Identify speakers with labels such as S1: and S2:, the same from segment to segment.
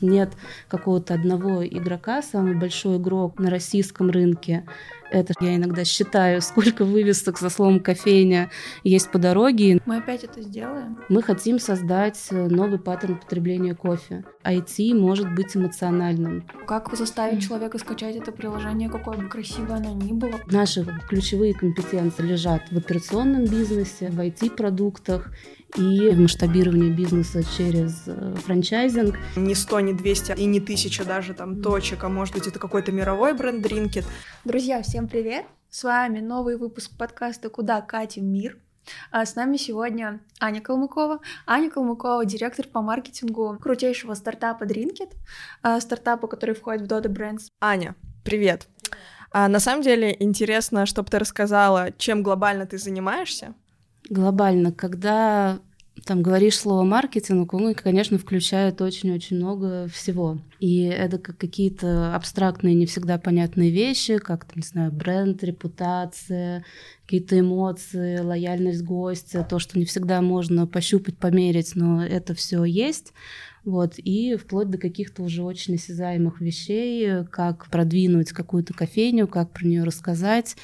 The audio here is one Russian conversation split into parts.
S1: Нет какого-то одного игрока, самый большой игрок на российском рынке. Это я иногда считаю, сколько вывесок со словом кофейня есть по дороге.
S2: Мы опять это сделаем.
S1: Мы хотим создать новый паттерн потребления кофе. IT может быть эмоциональным.
S2: Как заставить человека скачать это приложение, какое бы красивое оно ни было?
S1: Наши ключевые компетенции лежат в операционном бизнесе, в IT-продуктах и масштабирование бизнеса через э, франчайзинг.
S3: Не 100, не 200 и не 1000 даже там точек, а может быть это какой-то мировой бренд Drinkit.
S2: Друзья, всем привет! С вами новый выпуск подкаста «Куда катим мир?». А с нами сегодня Аня Калмыкова. Аня Калмыкова — директор по маркетингу крутейшего стартапа Drinkit, а, стартапа, который входит в Dodo Brands.
S3: Аня, привет! А, на самом деле интересно, чтобы ты рассказала, чем глобально ты занимаешься,
S1: глобально, когда там говоришь слово маркетинг, он, конечно, включает очень-очень много всего. И это как какие-то абстрактные, не всегда понятные вещи, как, не знаю, бренд, репутация, какие-то эмоции, лояльность гостя, то, что не всегда можно пощупать, померить, но это все есть. Вот, и вплоть до каких-то уже очень осязаемых вещей, как продвинуть какую-то кофейню, как про нее рассказать,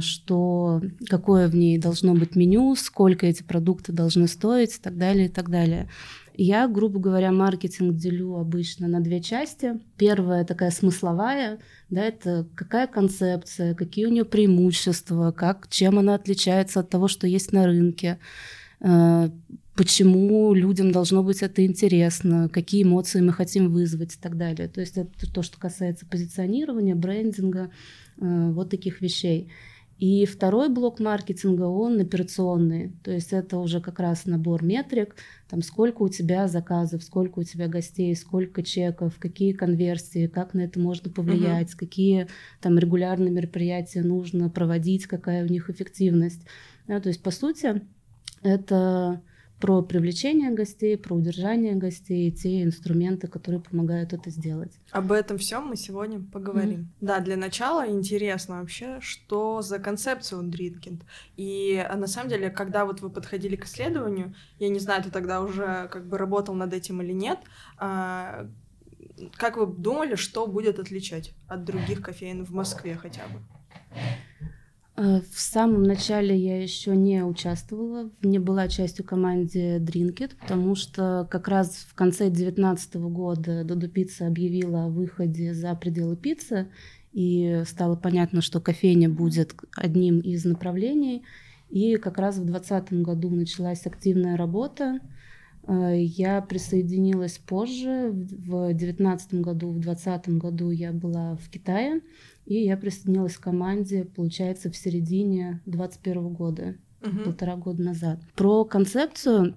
S1: что какое в ней должно быть меню, сколько эти продукты должны стоить и так далее, и так далее. Я, грубо говоря, маркетинг делю обычно на две части. Первая такая смысловая, да, это какая концепция, какие у нее преимущества, как, чем она отличается от того, что есть на рынке, э, почему людям должно быть это интересно, какие эмоции мы хотим вызвать и так далее. То есть это то, что касается позиционирования, брендинга, Э, вот таких вещей. И второй блок маркетинга, он операционный, то есть это уже как раз набор метрик, там сколько у тебя заказов, сколько у тебя гостей, сколько чеков, какие конверсии, как на это можно повлиять, uh-huh. какие там регулярные мероприятия нужно проводить, какая у них эффективность. Да, то есть по сути это про привлечение гостей, про удержание гостей и те инструменты, которые помогают это сделать.
S3: Об этом всем мы сегодня поговорим. Mm-hmm. Да, для начала интересно вообще, что за концепция у Дриткинд. И а, на самом деле, когда вот вы подходили к исследованию, я не знаю, ты тогда уже как бы работал над этим или нет, а, как вы думали, что будет отличать от других кофеин в Москве хотя бы?
S1: Э, в самом начале я еще не участвовала, не была частью команды Drinkit, потому что как раз в конце 2019 года Додо Пицца объявила о выходе за пределы пиццы, и стало понятно, что кофейня будет одним из направлений. И как раз в 2020 году началась активная работа. Э, я присоединилась позже, в 2019 году, в 2020 году я была в Китае. И я присоединилась к команде, получается, в середине 2021 года, угу. полтора года назад. Про концепцию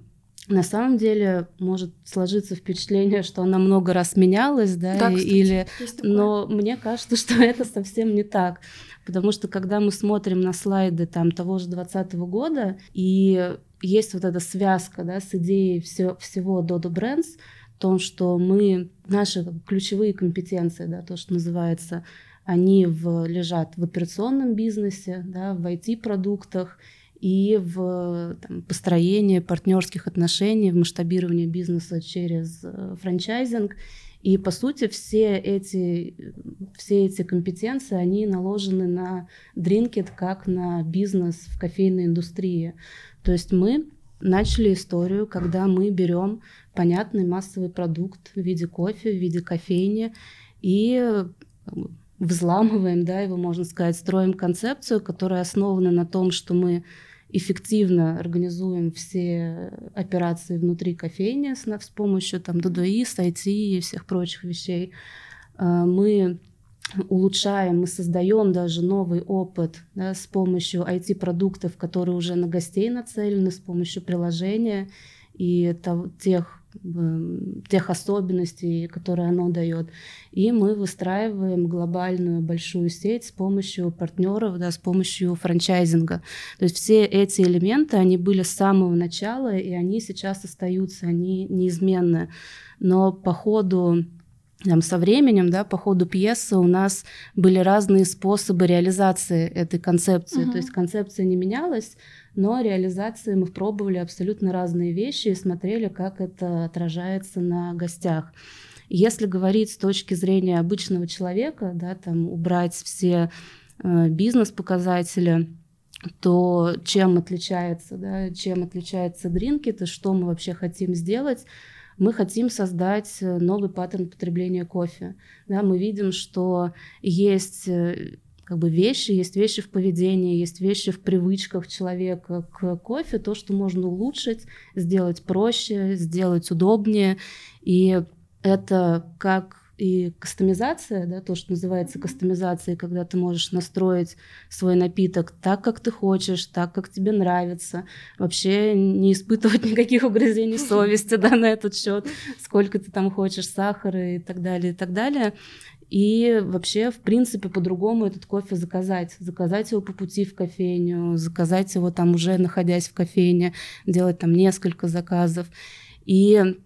S1: на самом деле может сложиться впечатление, что она много раз менялась, да,
S2: да кстати,
S1: или, но мне кажется, что это совсем не так, потому что когда мы смотрим на слайды там того же 2020 года и есть вот эта связка, да, с идеей все, всего Dodo Brands, том, что мы наши ключевые компетенции, да, то, что называется они в, лежат в операционном бизнесе, да, в IT-продуктах и в там, построении партнерских отношений, в масштабировании бизнеса через э, франчайзинг. И, по сути, все эти, все эти компетенции, они наложены на Drinkit как на бизнес в кофейной индустрии. То есть мы начали историю, когда мы берем понятный массовый продукт в виде кофе, в виде кофейни, и взламываем, да, его можно сказать, строим концепцию, которая основана на том, что мы эффективно организуем все операции внутри кофейни с, с помощью там ДДИ, IT и всех прочих вещей. А, мы улучшаем, мы создаем даже новый опыт да, с помощью IT-продуктов, которые уже на гостей нацелены, с помощью приложения и тех тех особенностей, которые оно дает. И мы выстраиваем глобальную большую сеть с помощью партнеров, да, с помощью франчайзинга. То есть все эти элементы, они были с самого начала, и они сейчас остаются, они неизменны. Но по ходу там, со временем, да, по ходу пьесы у нас были разные способы реализации этой концепции. Uh-huh. То есть концепция не менялась, но реализации мы пробовали абсолютно разные вещи и смотрели, как это отражается на гостях. Если говорить с точки зрения обычного человека, да, там убрать все э, бизнес-показатели, то чем отличается, да, чем отличается Дринкит что мы вообще хотим сделать? Мы хотим создать э, новый паттерн потребления кофе. Да, мы видим, что есть э, как бы вещи, есть вещи в поведении, есть вещи в привычках человека к кофе, то, что можно улучшить, сделать проще, сделать удобнее. И это как и кастомизация, да, то, что называется кастомизацией, когда ты можешь настроить свой напиток так, как ты хочешь, так, как тебе нравится, вообще не испытывать никаких угрызений совести да, на этот счет, сколько ты там хочешь сахара и так далее, и так далее. И вообще, в принципе, по-другому этот кофе заказать. Заказать его по пути в кофейню, заказать его там уже находясь в кофейне, делать там несколько заказов. И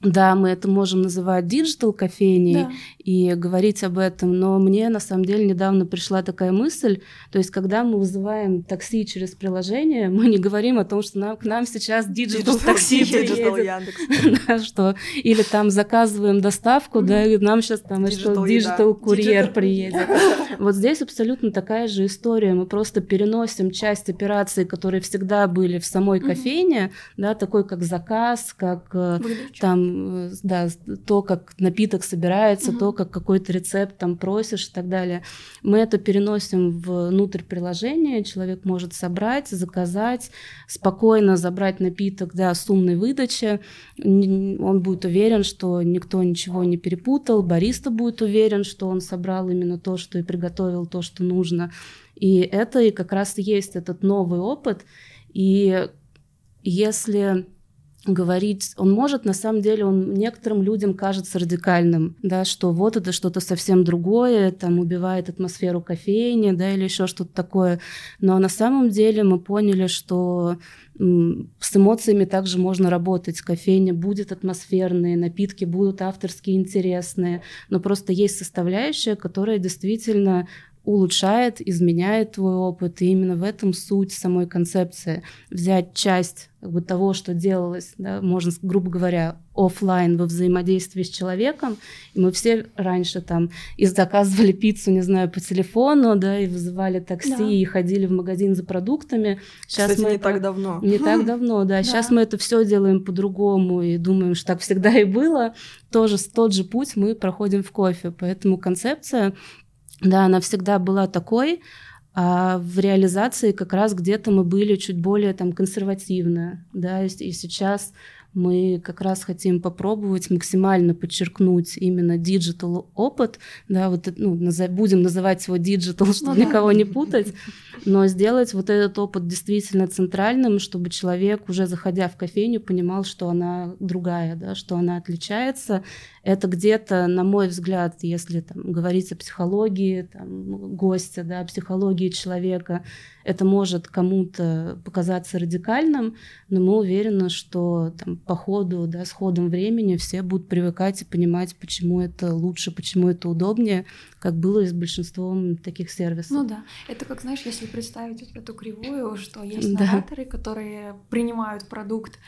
S1: да, мы это можем называть digital кофейней да. и говорить об этом, но мне на самом деле недавно пришла такая мысль, то есть когда мы вызываем такси через приложение, мы не говорим о том, что нам, к нам сейчас digital такси приедет, что или там заказываем доставку, да, и нам сейчас там digital курьер приедет. Вот здесь абсолютно такая же история, мы просто переносим часть операций, которые всегда были в самой кофейне, да, такой как заказ, как э, там да, то, как напиток собирается, угу. то, как какой-то рецепт там просишь и так далее. Мы это переносим внутрь приложения, человек может собрать, заказать, спокойно забрать напиток, да, с умной выдачи, он будет уверен, что никто ничего не перепутал, бариста будет уверен, что он собрал именно то, что и приготовил то, что нужно. И это и как раз есть этот новый опыт. И если говорить, он может, на самом деле, он некоторым людям кажется радикальным, да, что вот это что-то совсем другое, там убивает атмосферу кофейни, да, или еще что-то такое. Но на самом деле мы поняли, что с эмоциями также можно работать. Кофейня будет атмосферные, напитки будут авторские, интересные, но просто есть составляющая, которая действительно улучшает, изменяет твой опыт. И именно в этом суть самой концепции. Взять часть как бы, того, что делалось, да, можно, грубо говоря, офлайн во взаимодействии с человеком. И мы все раньше там и заказывали пиццу, не знаю, по телефону, да, и вызывали такси, да. и ходили в магазин за продуктами.
S3: Сейчас Кстати, мы не это... так давно.
S1: Не так давно, да. Сейчас мы это все делаем по-другому и думаем, что так всегда и было. Тоже тот же путь мы проходим в кофе. Поэтому концепция да, она всегда была такой, а в реализации как раз где-то мы были чуть более там консервативны, да, и сейчас мы как раз хотим попробовать максимально подчеркнуть именно digital опыт, да, вот ну, назов, будем называть его digital, чтобы ну, никого да. не путать, но сделать вот этот опыт действительно центральным, чтобы человек уже заходя в кофейню понимал, что она другая, да, что она отличается. Это где-то, на мой взгляд, если там, говорить о психологии там, гостя, да, психологии человека, это может кому-то показаться радикальным, но мы уверены, что там, по ходу, да, с ходом времени все будут привыкать и понимать, почему это лучше, почему это удобнее, как было и с большинством таких сервисов.
S2: Ну да, это как, знаешь, если представить эту кривую, что есть новаторы, да. которые принимают продукт,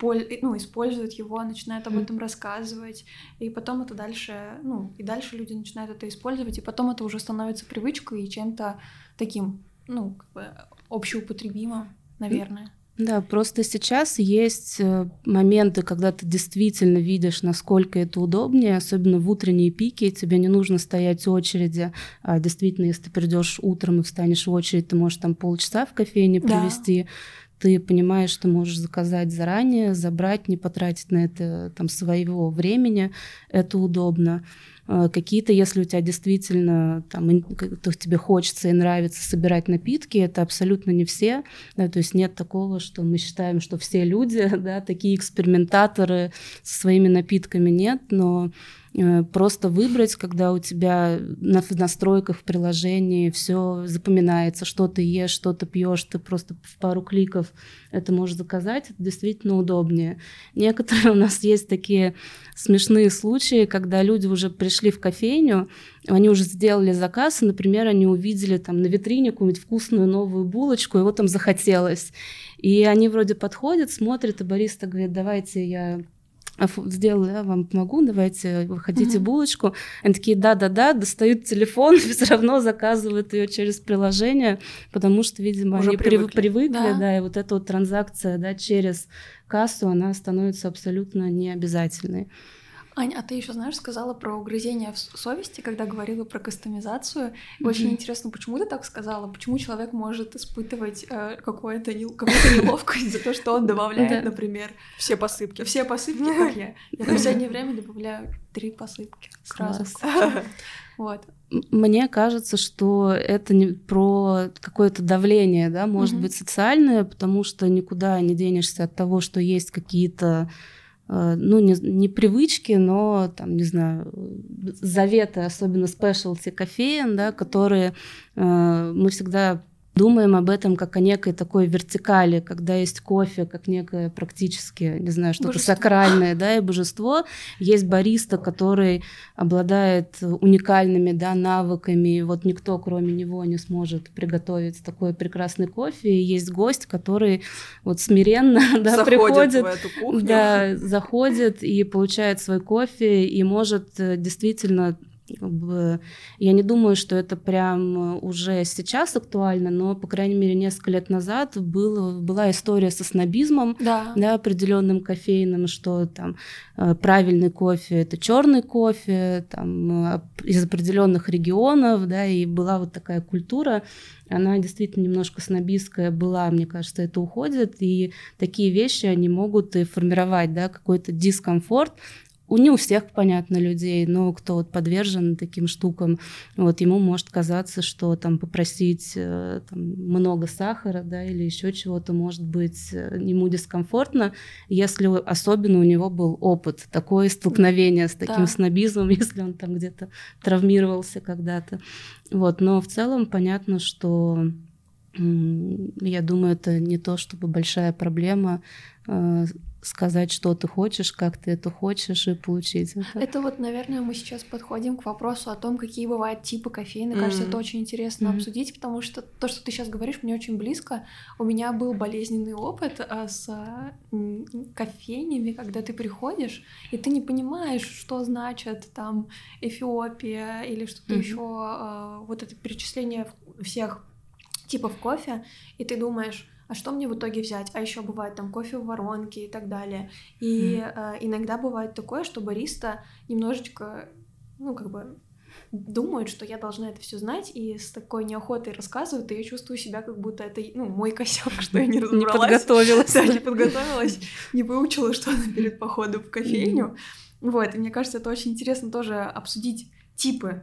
S2: ну, используют его, начинают об этом рассказывать, и потом это дальше, ну, и дальше люди начинают это использовать, и потом это уже становится привычкой и чем-то таким, ну, как бы общеупотребимым, наверное.
S1: Да, просто сейчас есть э, моменты, когда ты действительно видишь, насколько это удобнее, особенно в утренние пики, тебе не нужно стоять в очереди. А действительно, если ты придешь утром и встанешь в очередь, ты можешь там полчаса в кофейне провести. Да. Ты понимаешь, что можешь заказать заранее, забрать, не потратить на это там своего времени. Это удобно. А, какие-то, если у тебя действительно там, то тебе хочется и нравится собирать напитки, это абсолютно не все. Да, то есть нет такого, что мы считаем, что все люди, да, такие экспериментаторы со своими напитками нет, но Э, просто выбрать, когда у тебя на настройках в приложении все запоминается, что ты ешь, что ты пьешь, ты просто в пару кликов это можешь заказать, это действительно удобнее. Некоторые у нас есть такие смешные случаи, когда люди уже пришли в кофейню, они уже сделали заказ, и, например, они увидели там на витрине какую-нибудь вкусную новую булочку, и вот там захотелось. И они вроде подходят, смотрят, и бариста говорит, давайте я сделала, я вам помогу, давайте, вы хотите булочку. Они такие, да-да-да, достают телефон, все равно заказывают ее через приложение, потому что, видимо, Уже они привыкли, привыкли да. да, и вот эта вот транзакция, да, через кассу, она становится абсолютно необязательной.
S2: Аня, а ты еще знаешь, сказала про угрызение в совести, когда говорила про кастомизацию. Mm-hmm. Очень интересно, почему ты так сказала? Почему человек может испытывать э, какую-то не, какую неловкость за то, что он добавляет, например,
S3: все посыпки.
S2: Все посыпки, как я. Я в последнее время добавляю три посыпки сразу. Вот.
S1: Мне кажется, что это не про какое-то давление, да, может быть, социальное, потому что никуда не денешься от того, что есть какие-то ну, не, не привычки, но, там, не знаю, заветы, особенно спешлти кофеин, да, которые э, мы всегда думаем об этом как о некой такой вертикали, когда есть кофе, как некое практически, не знаю, что-то сакральное, да, и божество. Есть бариста, который обладает уникальными, да, навыками, и вот никто, кроме него, не сможет приготовить такой прекрасный кофе. И есть гость, который вот смиренно, да, заходит приходит, в эту кухню. да, заходит и получает свой кофе и может э, действительно я не думаю, что это прям уже сейчас актуально, но, по крайней мере, несколько лет назад был, была история со снобизмом, да. Да, определенным кофейным, что там э, правильный кофе это черный кофе, там э, из определенных регионов, да, и была вот такая культура, она действительно немножко снобистская была, мне кажется, это уходит, и такие вещи, они могут и формировать, да, какой-то дискомфорт, у не у всех, понятно, людей, но кто вот подвержен таким штукам, вот ему может казаться, что там попросить э, там, много сахара, да, или еще чего-то может быть э, ему дискомфортно, если особенно у него был опыт, такое столкновение с таким да. снобизмом, если он там где-то травмировался когда-то. Вот, но в целом понятно, что я думаю, это не то чтобы большая проблема э, сказать, что ты хочешь, как ты это хочешь и получить
S2: это. Это вот, наверное, мы сейчас подходим к вопросу о том, какие бывают типы кофеина. Mm-hmm. Кажется, это очень интересно mm-hmm. обсудить, потому что то, что ты сейчас говоришь, мне очень близко. У меня был болезненный опыт а, с кофейнями, когда ты приходишь, и ты не понимаешь, что значит там Эфиопия или что-то mm-hmm. еще, а, вот это перечисление всех типов кофе, и ты думаешь, а что мне в итоге взять? А еще бывает там кофе в воронке и так далее. И mm. э, иногда бывает такое, что бариста немножечко, ну, как бы думают, что я должна это все знать, и с такой неохотой рассказывают, и я чувствую себя, как будто это, ну, мой косяк, что я не разобралась.
S1: Не подготовилась.
S2: Да, не подготовилась, не выучила что-то перед походом в кофейню. Вот, и мне кажется, это очень интересно тоже обсудить типы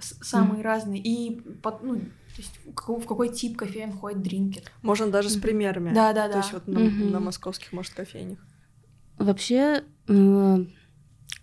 S2: самые разные, и, ну, то есть в какой тип кофеин входит дринкет.
S3: Можно даже с примерами.
S2: Да, да, да.
S3: То есть вот на, mm-hmm. на московских, может, кофейнях.
S1: Вообще, э,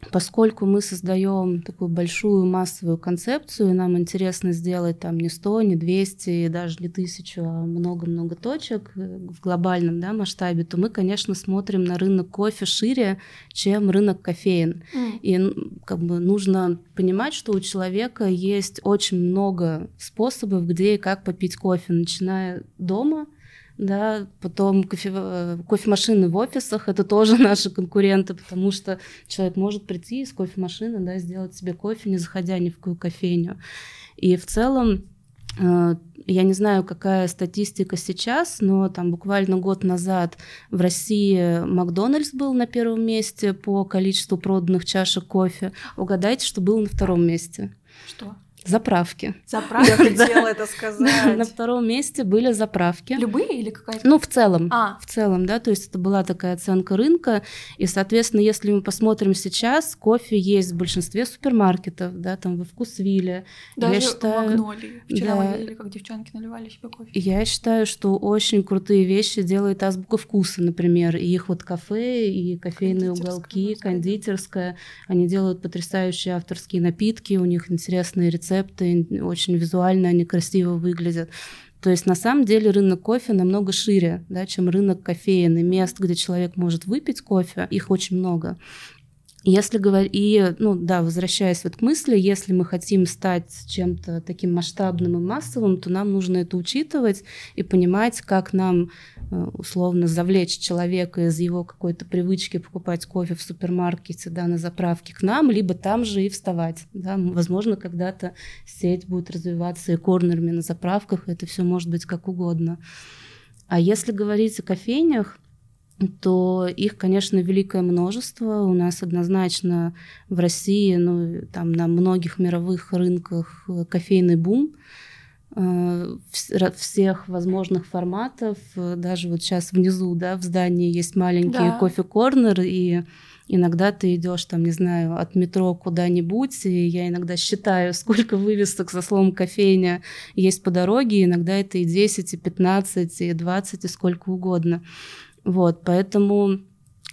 S1: поскольку мы создаем такую большую массовую концепцию, нам интересно сделать там не 100, не 200, даже не тысячу, а много-много точек э, в глобальном да, масштабе, то мы, конечно, смотрим на рынок кофе шире, чем рынок кофеин. Mm. И как бы нужно понимать, что у человека есть очень много способов, где и как попить кофе, начиная дома – да, потом кофе, э, кофемашины в офисах, это тоже наши конкуренты, потому что человек может прийти из кофемашины, да, сделать себе кофе, не заходя ни в какую кофейню. И в целом э, я не знаю, какая статистика сейчас, но там буквально год назад в России Макдональдс был на первом месте по количеству проданных чашек кофе. Угадайте, что был на втором месте.
S2: Что?
S1: Заправки.
S2: Заправки?
S3: Я хотела это сказать.
S1: На втором месте были заправки.
S2: Любые или какая-то?
S1: Ну, в целом. А. В целом, да, то есть это была такая оценка рынка. И, соответственно, если мы посмотрим сейчас, кофе есть в большинстве супермаркетов, да, там во Вкусвилле.
S2: Даже я считаю, в Магнолии. Вчера да, мы видели, как девчонки наливали себе кофе.
S1: Я считаю, что очень крутые вещи делает Азбука Вкуса, например. И их вот кафе, и кофейные уголки, кондитерская. Они делают потрясающие авторские напитки, у них интересные рецепты рецепты, очень визуально они красиво выглядят. То есть на самом деле рынок кофе намного шире, да, чем рынок кофеин и мест, где человек может выпить кофе, их очень много. Если говорить, и, ну да, возвращаясь вот к мысли, если мы хотим стать чем-то таким масштабным и массовым, то нам нужно это учитывать и понимать, как нам э, условно завлечь человека из его какой-то привычки покупать кофе в супермаркете, да, на заправке к нам, либо там же и вставать. Да. Возможно, когда-то сеть будет развиваться и корнерами на заправках, это все может быть как угодно. А если говорить о кофейнях, то их, конечно, великое множество. У нас однозначно в России, ну, там на многих мировых рынках э, кофейный бум э, всех возможных форматов. Даже вот сейчас внизу, да, в здании есть маленький да. кофе-корнер, и иногда ты идешь там, не знаю, от метро куда-нибудь, и я иногда считаю, сколько вывесок со словом кофейня есть по дороге, иногда это и 10, и 15, и 20, и сколько угодно. Вот, поэтому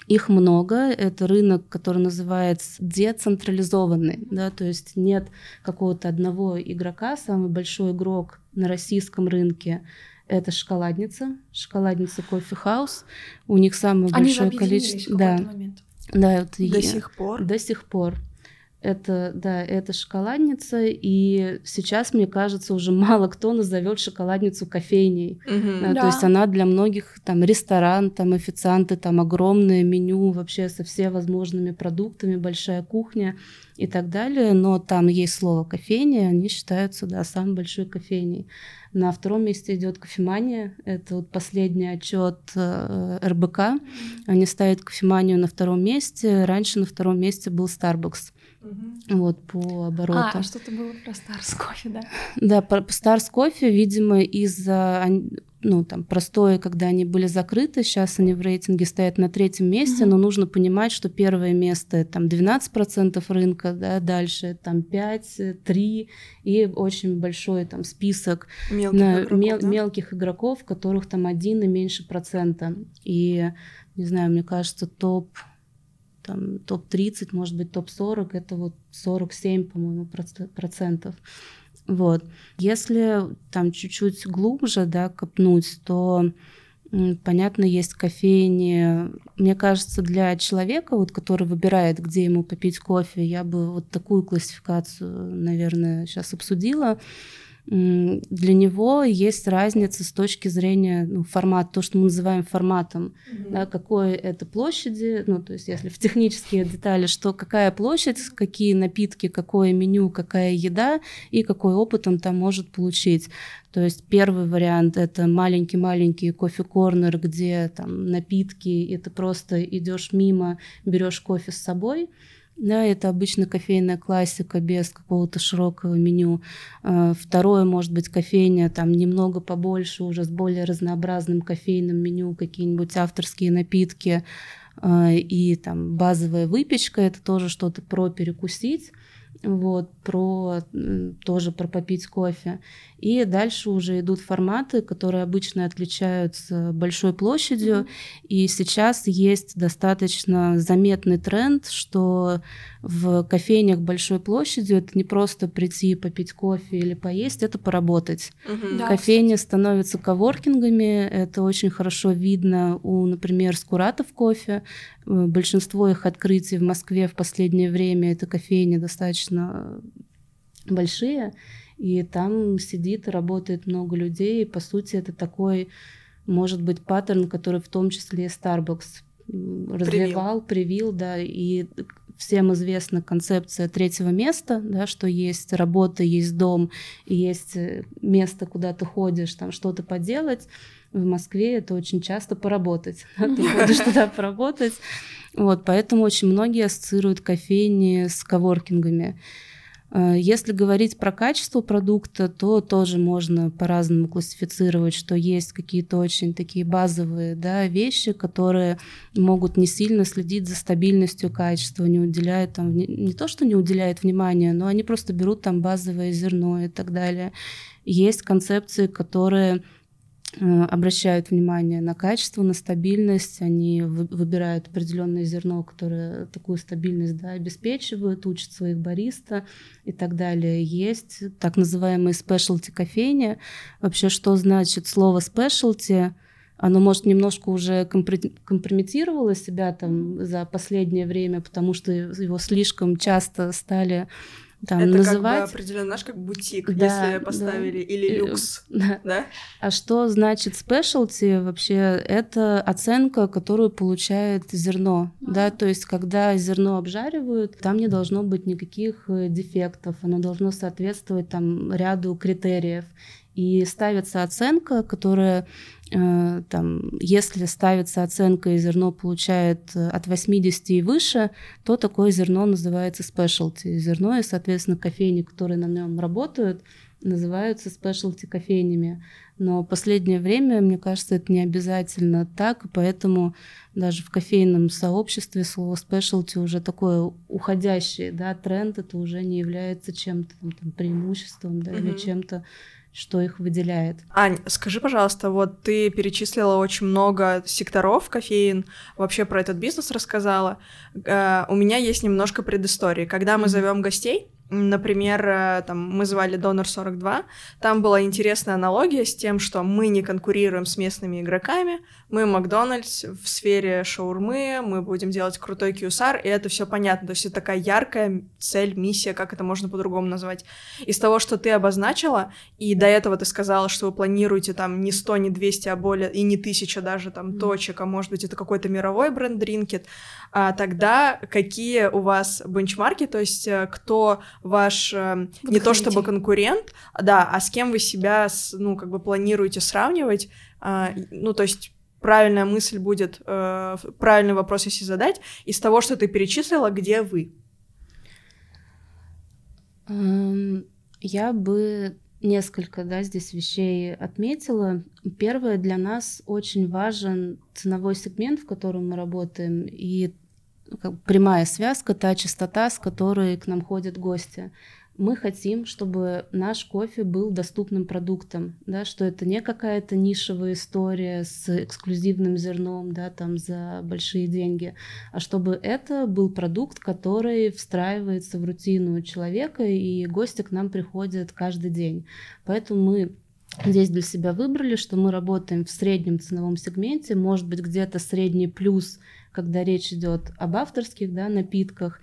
S1: их много, это рынок, который называется децентрализованный, да, то есть нет какого-то одного игрока, самый большой игрок на российском рынке это шоколадница, шоколадница кофе хаус. У них самое
S2: Они
S1: большое количество.
S2: да. Момент.
S1: Да, вот
S3: до и... сих пор.
S1: До сих пор. Это, да, это шоколадница, и сейчас, мне кажется, уже мало кто назовет шоколадницу кофейней.
S3: Угу.
S1: Да, да. То есть она для многих там ресторан, там официанты, там огромное меню вообще со всеми возможными продуктами, большая кухня и так далее. Но там есть слово кофейня, они считаются, да, самой большой кофейней. На втором месте идет кофемания. Это вот последний отчет э, РБК. Они ставят кофеманию на втором месте. Раньше на втором месте был Starbucks. Угу. Вот по обороту.
S2: А, что-то было про Старс кофе, да?
S1: Да, про Старс кофе, видимо, из-за ну, там, простое, когда они были закрыты, сейчас они в рейтинге стоят на третьем месте, mm-hmm. но нужно понимать, что первое место там 12% рынка, да, дальше там 5, 3 и очень большой там список
S3: мелких, на, игроков, мел, да?
S1: мелких игроков, которых там один и меньше процента. И, не знаю, мне кажется, топ там топ-30, может быть, топ-40, это вот 47, по-моему, процентов. Вот. Если там чуть-чуть глубже, да, копнуть, то понятно, есть кофейни. Мне кажется, для человека, вот, который выбирает, где ему попить кофе, я бы вот такую классификацию, наверное, сейчас обсудила для него есть разница с точки зрения ну, формата, то, что мы называем форматом, mm-hmm. да, какой это площади, ну, то есть если в технические детали, что какая площадь, какие напитки, какое меню, какая еда и какой опыт он там может получить. То есть первый вариант это маленький-маленький кофе-корнер, где там напитки, и ты просто идешь мимо, берешь кофе с собой, да, это обычно кофейная классика без какого-то широкого меню. А, второе, может быть, кофейня там немного побольше, уже с более разнообразным кофейным меню, какие-нибудь авторские напитки. А, и там базовая выпечка, это тоже что-то про перекусить. Вот, про тоже про попить кофе. И дальше уже идут форматы, которые обычно отличаются большой площадью. Mm-hmm. И сейчас есть достаточно заметный тренд, что в кофейнях большой площадью это не просто прийти попить кофе или поесть, это поработать.
S3: Mm-hmm. Да,
S1: Кофейни кстати. становятся коворкингами, это очень хорошо видно у, например, Скуратов кофе. Э, большинство их открытий в Москве в последнее время это кофейни достаточно большие и там сидит и работает много людей, и, по сути, это такой, может быть, паттерн, который в том числе и Starbucks развивал, привил, да, и всем известна концепция третьего места, да, что есть работа, есть дом, есть э, место, куда ты ходишь, там что-то поделать. В Москве это очень часто поработать. Да, ты ходишь туда поработать. Вот, поэтому очень многие ассоциируют кофейни с коворкингами. Э, если говорить про качество продукта, то тоже можно по-разному классифицировать, что есть какие-то очень такие базовые да, вещи, которые могут не сильно следить за стабильностью качества, не уделяют там, не, то, что не уделяют внимания, но они просто берут там базовое зерно и так далее. Есть концепции, которые обращают внимание на качество, на стабильность, они выбирают определенное зерно, которое такую стабильность да, обеспечивает, учат своих бариста и так далее. Есть так называемые specialty кофейни. Вообще, что значит слово specialty? оно, может, немножко уже компрометировало себя там за последнее время, потому что его слишком часто стали там,
S3: это
S1: называть.
S3: как бы определенно, знаешь, как бутик, да, если поставили, да. или люкс, да. да?
S1: А что значит specialty вообще? Это оценка, которую получает зерно, а. да, то есть когда зерно обжаривают, там не должно быть никаких э, дефектов, оно должно соответствовать там ряду критериев. И ставится оценка, которая Э, там, если ставится оценка и зерно получает э, от 80 и выше, то такое зерно называется specialty зерно, и, соответственно, кофейни, которые на нем работают, называются specialty кофейнями. Но в последнее время, мне кажется, это не обязательно так, и поэтому даже в кофейном сообществе слово specialty уже такое уходящий да, тренд, это уже не является чем-то там, там, преимуществом да, mm-hmm. или чем-то что их выделяет.
S3: Ань, скажи, пожалуйста, вот ты перечислила очень много секторов кофеин, вообще про этот бизнес рассказала. Э, у меня есть немножко предыстории. Когда мы mm-hmm. зовем гостей, Например, э, там, мы звали Донор 42. Там была интересная аналогия с тем, что мы не конкурируем с местными игроками. Мы Макдональдс в сфере шаурмы, мы будем делать крутой QSR, и это все понятно. То есть это такая яркая цель, миссия, как это можно по-другому назвать. Из того, что ты обозначила, и до этого ты сказала, что вы планируете там не 100, не 200, а более, и не 1000 даже там mm. точек, а может быть это какой-то мировой бренд Drinkit, а тогда какие у вас бенчмарки, то есть э, кто ваш э, не то чтобы конкурент, да, а с кем вы себя, ну, как бы планируете сравнивать, а, ну, то есть правильная мысль будет, э, правильный вопрос, если задать, из того, что ты перечислила, где вы?
S1: Эм, я бы несколько да, здесь вещей отметила. Первое, для нас очень важен ценовой сегмент, в котором мы работаем, и прямая связка, та частота, с которой к нам ходят гости. Мы хотим, чтобы наш кофе был доступным продуктом, да, что это не какая-то нишевая история с эксклюзивным зерном, да, там за большие деньги, а чтобы это был продукт, который встраивается в рутину человека, и гости к нам приходят каждый день. Поэтому мы здесь для себя выбрали, что мы работаем в среднем ценовом сегменте, может быть где-то средний плюс когда речь идет об авторских да, напитках.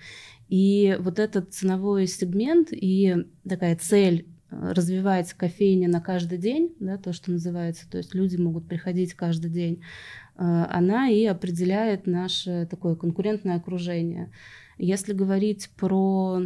S1: И вот этот ценовой сегмент и такая цель э, развивать кофейня на каждый день, да, то, что называется, то есть люди могут приходить каждый день, э, она и определяет наше такое конкурентное окружение. Если говорить про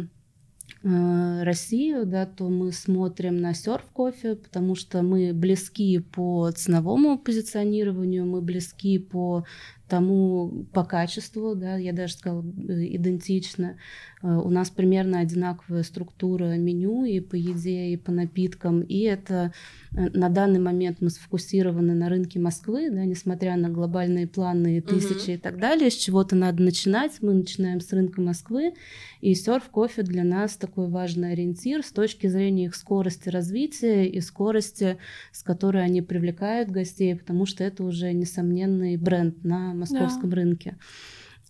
S1: э, Россию, да, то мы смотрим на серф кофе, потому что мы близки по ценовому позиционированию, мы близки по тому по качеству, да, я даже сказала, э, идентично. Э, у нас примерно одинаковая структура меню и по еде, и по напиткам, и это э, на данный момент мы сфокусированы на рынке Москвы, да, несмотря на глобальные планы тысячи угу. и так далее, с чего-то надо начинать, мы начинаем с рынка Москвы, и серф кофе для нас такой важный ориентир с точки зрения их скорости развития и скорости, с которой они привлекают гостей, потому что это уже несомненный бренд на московском да. рынке.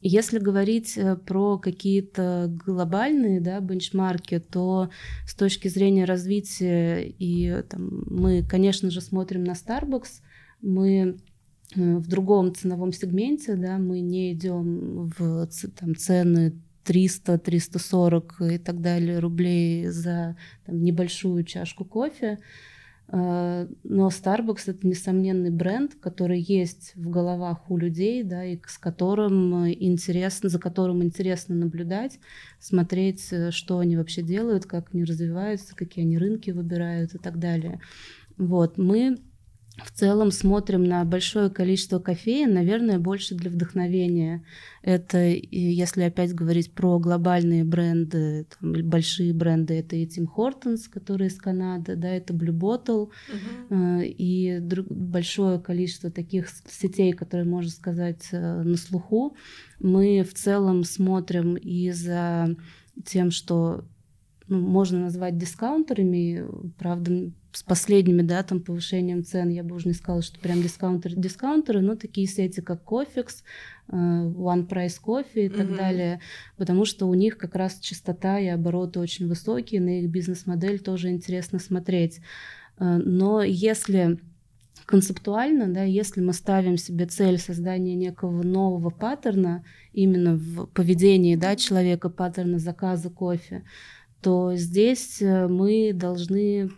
S1: Если говорить э, про какие-то глобальные да, бенчмарки, то с точки зрения развития, и там, мы, конечно же, смотрим на Starbucks, мы э, в другом ценовом сегменте, да, мы не идем в там, цены 300, 340 и так далее рублей за там, небольшую чашку кофе. Э, но Starbucks это несомненный бренд, который есть в головах у людей, да, и с которым интересно, за которым интересно наблюдать, смотреть, э, что они вообще делают, как они развиваются, какие они рынки выбирают и так далее. Вот, мы в целом смотрим на большое количество кофеин, наверное, больше для вдохновения. Это, если опять говорить про глобальные бренды, там, большие бренды, это и Tim Hortons, которые из Канады, да, это Blue Bottle, uh-huh. и друг, большое количество таких сетей, которые, можно сказать, э, на слуху. Мы в целом смотрим и за тем, что ну, можно назвать дискаунтерами, правда, с последними, да, там, повышением цен, я бы уже не сказала, что прям дискаунтеры, дискаунтеры, но такие сети, как Coffex, э, One Price Coffee и так mm-hmm. далее, потому что у них как раз частота и обороты очень высокие, на их бизнес-модель тоже интересно смотреть. Э, но если концептуально, да, если мы ставим себе цель создания некого нового паттерна именно в поведении да, человека, паттерна заказа кофе, то здесь э, мы должны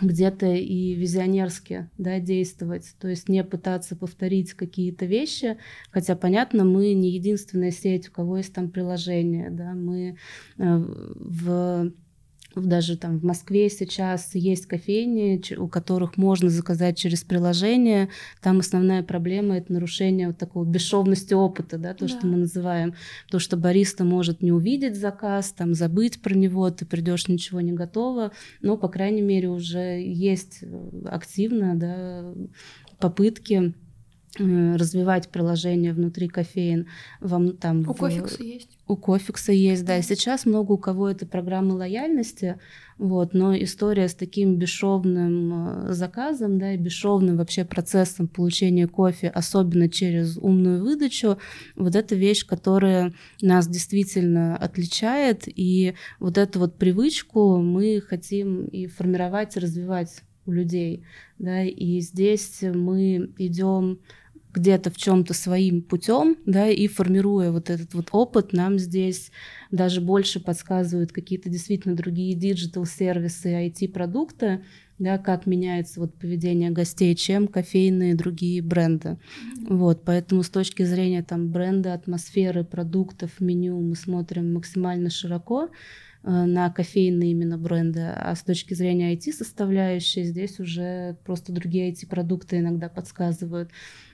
S1: где-то и визионерски да, действовать, то есть не пытаться повторить какие-то вещи, хотя, понятно, мы не единственная сеть, у кого есть там приложение, да, мы э, в даже там в Москве сейчас есть кофейни, у которых можно заказать через приложение. Там основная проблема это нарушение вот такого бесшовности опыта, да, то, да. что мы называем. То, что бариста может не увидеть заказ, там забыть про него, ты придешь ничего не готово. Но, по крайней мере, уже есть э, активно да, попытки развивать приложение внутри кофеин.
S2: Вам там у в... Кофикса есть.
S1: У Кофикса есть, да. И сейчас много у кого это программы лояльности, вот, но история с таким бесшовным э, заказом, да, и бесшовным вообще процессом получения кофе, особенно через умную выдачу, вот эта вещь, которая нас действительно отличает, и вот эту вот привычку мы хотим и формировать, и развивать у людей, да, и здесь мы идем где-то в чем-то своим путем, да, и формируя вот этот вот опыт, нам здесь даже больше подсказывают какие-то действительно другие digital-сервисы, IT-продукты, да, как меняется вот поведение гостей, чем кофейные другие бренды. Mm-hmm. Вот, поэтому с точки зрения там бренда, атмосферы, продуктов, меню мы смотрим максимально широко э, на кофейные именно бренды, а с точки зрения IT-составляющей здесь уже просто другие IT-продукты иногда подсказывают.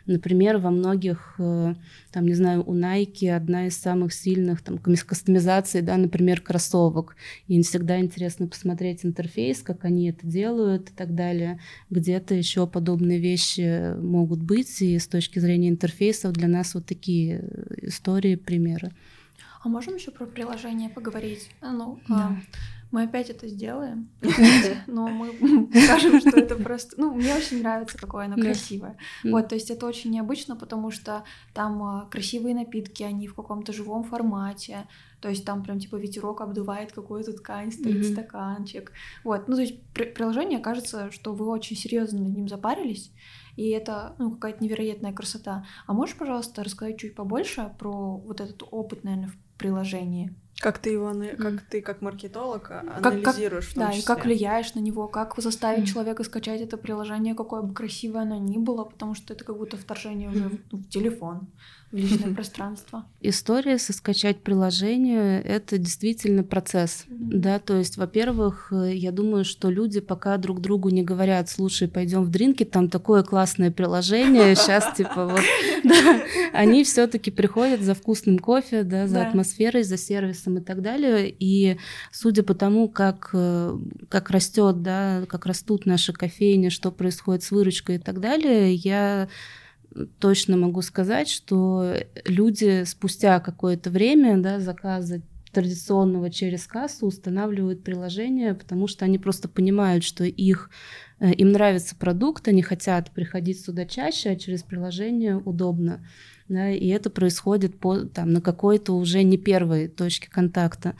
S1: Например, во многих, э, там, не знаю, у Nike одна из самых сильных там, кастомизаций, да, например, кроссовок. И всегда интересно посмотреть интерфейс, как они это делают и так далее. Где-то еще подобные вещи могут быть, и с точки зрения интерфейсов для нас вот такие истории, примеры.
S2: А можем еще про приложение поговорить? Ну, да. а, мы опять это сделаем, но мы скажем, что это просто... Ну, мне очень нравится, какое оно красивое. Вот, то есть это очень необычно, потому что там а, красивые напитки, они в каком-то живом формате, то есть там прям типа ветерок обдувает какую-то ткань, стоит mm-hmm. стаканчик. Вот, ну то есть при- приложение кажется, что вы очень серьезно над ним запарились, и это ну, какая-то невероятная красота. А можешь, пожалуйста, рассказать чуть побольше про вот этот опыт, наверное, в приложении?
S3: Как ты его, как ты как маркетолог анализируешь
S2: как, как, в том Да, числе. и как влияешь на него, как заставить mm. человека скачать это приложение, какое бы красивое оно ни было, потому что это как будто вторжение уже в, в телефон в личное пространство.
S1: История со скачать приложение — это действительно процесс, да, то есть, во-первых, я думаю, что люди пока друг другу не говорят, слушай, пойдем в дринки, там такое классное приложение, сейчас типа вот, да, они все таки приходят за вкусным кофе, да, за атмосферой, за сервисом и так далее, и судя по тому, как, как растет, да, как растут наши кофейни, что происходит с выручкой и так далее, я точно могу сказать, что люди спустя какое-то время да, заказа традиционного через кассу устанавливают приложение, потому что они просто понимают, что их, э, им нравится продукт, они хотят приходить сюда чаще, а через приложение удобно. Да, и это происходит по, там, на какой-то уже не первой точке контакта.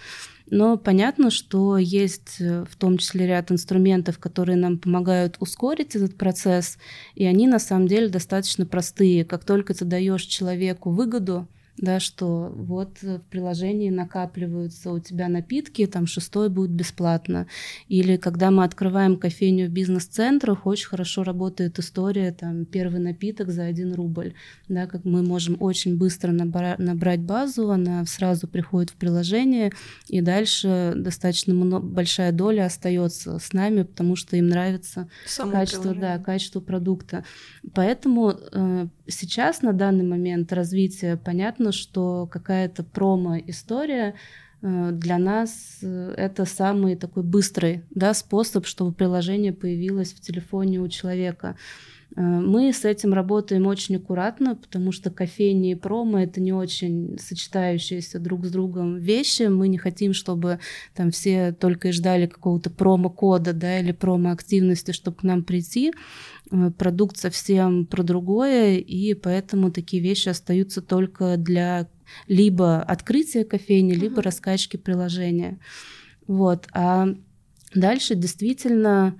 S1: Но понятно, что есть э, в том числе ряд инструментов, которые нам помогают ускорить этот процесс, и они на самом деле достаточно простые. Как только ты даешь человеку выгоду, да, что вот в приложении накапливаются у тебя напитки, там шестой будет бесплатно. Или когда мы открываем кофейню в бизнес-центрах, очень хорошо работает история, там первый напиток за один рубль, да, как мы можем очень быстро набра- набрать базу, она сразу приходит в приложение, и дальше достаточно много, большая доля остается с нами, потому что им нравится Само качество, да, качество продукта. Поэтому э, сейчас на данный момент развития понятно, что какая-то промо-история э, для нас э, это самый такой быстрый да, способ, чтобы приложение появилось в телефоне у человека. Э, мы с этим работаем очень аккуратно, потому что кофейни и промо — это не очень сочетающиеся друг с другом вещи. Мы не хотим, чтобы там все только и ждали какого-то промо-кода да, или промо-активности, чтобы к нам прийти. Э, продукт совсем про другое, и поэтому такие вещи остаются только для либо открытия кофейни, uh-huh. либо раскачки приложения. Вот. А дальше действительно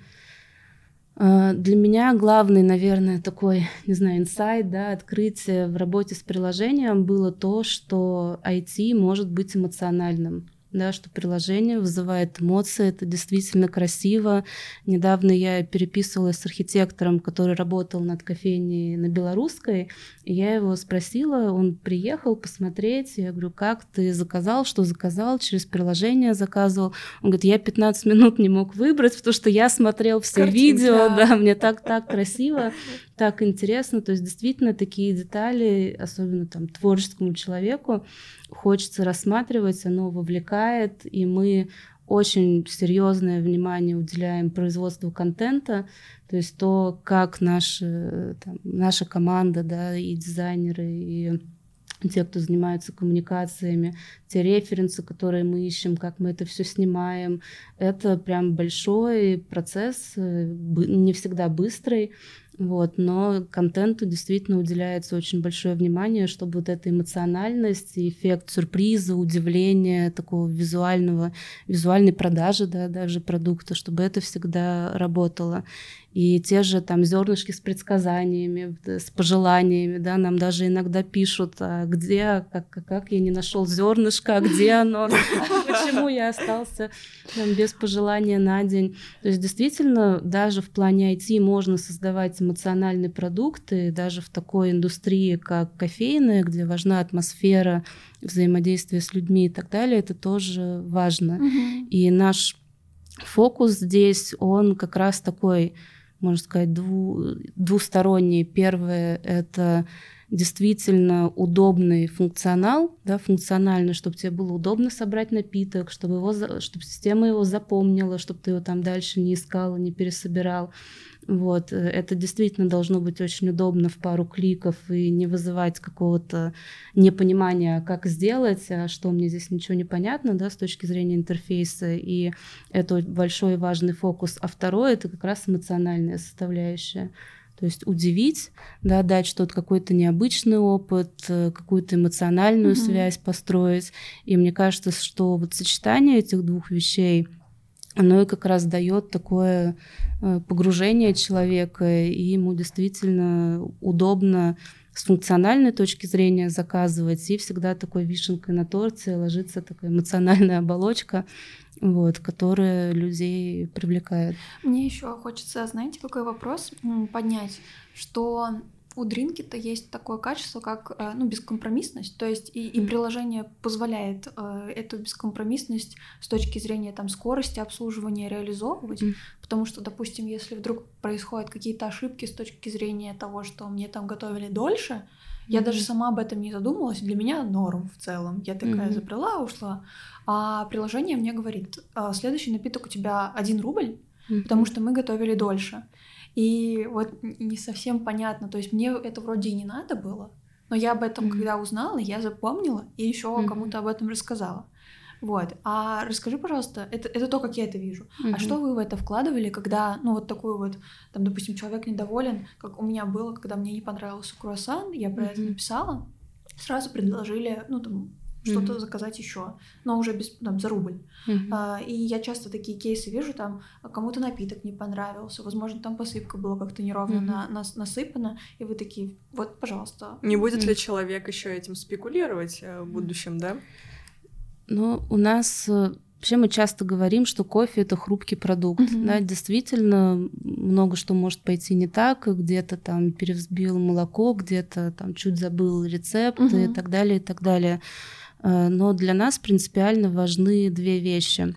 S1: Э, для меня главный, наверное, такой, не знаю, инсайт, да, открытие в работе с приложением было то, что IT может быть эмоциональным да, что приложение вызывает эмоции, это действительно красиво. Недавно я переписывалась с архитектором, который работал над кофейней на Белорусской, и я его спросила, он приехал посмотреть, я говорю, как ты заказал, что заказал, через приложение заказывал. Он говорит, я 15 минут не мог выбрать, потому что я смотрел все Картинка. видео, да, мне так так красиво, так интересно, то есть действительно такие детали, особенно там творческому человеку, хочется рассматривать, оно вовлекает, и мы очень серьезное внимание уделяем производству контента, то есть то, как наши, там, наша команда, да, и дизайнеры, и те, кто занимается коммуникациями, те референсы, которые мы ищем, как мы это все снимаем, это прям большой процесс, э, не всегда быстрый, вот, но контенту действительно уделяется очень большое внимание, чтобы вот эта эмоциональность, эффект сюрприза, удивления, такого визуального, визуальной продажи да, даже продукта, чтобы это всегда работало и те же там зернышки с предсказаниями, с пожеланиями, да, нам даже иногда пишут, а где, как, как я не нашел зернышко, а где оно, почему я остался там, без пожелания на день. То есть действительно даже в плане IT можно создавать эмоциональные продукты, даже в такой индустрии, как кофейная, где важна атмосфера, взаимодействие с людьми и так далее, это тоже важно. И наш фокус здесь, он как раз такой можно сказать, дву, двусторонние. Первое — это действительно удобный функционал, да, функциональный, чтобы тебе было удобно собрать напиток, чтобы, его, чтобы система его запомнила, чтобы ты его там дальше не искал, не пересобирал. Вот. Э, это действительно должно быть очень удобно в пару кликов и не вызывать какого-то непонимания, как сделать, а что мне здесь ничего не понятно да, с точки зрения интерфейса. И это большой и важный фокус. А второе — это как раз эмоциональная составляющая. То есть удивить, да, дать что-то, какой-то необычный опыт, э, какую-то эмоциональную mm-hmm. связь построить. И мне кажется, что вот сочетание этих двух вещей — оно и как раз дает такое э, погружение человека, и ему действительно удобно с функциональной точки зрения заказывать, и всегда такой вишенкой на торте ложится такая эмоциональная оболочка, вот, которая людей привлекает.
S2: Мне еще хочется, знаете, какой вопрос поднять, что у Дринкета есть такое качество, как э, ну, бескомпромиссность. То есть и, и приложение позволяет э, эту бескомпромиссность с точки зрения там, скорости обслуживания реализовывать. Mm. Потому что, допустим, если вдруг происходят какие-то ошибки с точки зрения того, что мне там готовили дольше, mm-hmm. я даже сама об этом не задумывалась. Для меня норм в целом. Я такая mm-hmm. ушла. А приложение мне говорит, «А, следующий напиток у тебя один рубль, mm-hmm. потому что мы готовили дольше. И вот не совсем понятно, то есть мне это вроде и не надо было, но я об этом, mm-hmm. когда узнала, я запомнила и еще mm-hmm. кому-то об этом рассказала. Вот. А расскажи, пожалуйста, это, это то, как я это вижу. Mm-hmm. А что вы в это вкладывали, когда, ну, вот такой вот, там, допустим, человек недоволен, как у меня было, когда мне не понравился круассан, я про mm-hmm. это написала, сразу предложили, ну, там, что-то mm-hmm. заказать еще, но уже без там, за рубль. Mm-hmm. А, и я часто такие кейсы вижу, там кому-то напиток не понравился, возможно, там посыпка была как-то неровно mm-hmm. на, на, насыпана, и вы такие, вот, пожалуйста.
S3: Не будет mm-hmm. ли человек еще этим спекулировать э, в будущем, да?
S1: Ну, у нас э, Вообще мы часто говорим, что кофе это хрупкий продукт. Mm-hmm. Да, действительно, много что может пойти не так, где-то там перевзбил молоко, где-то там чуть забыл рецепт mm-hmm. и так далее, и так далее. Э, но для нас принципиально важны две вещи.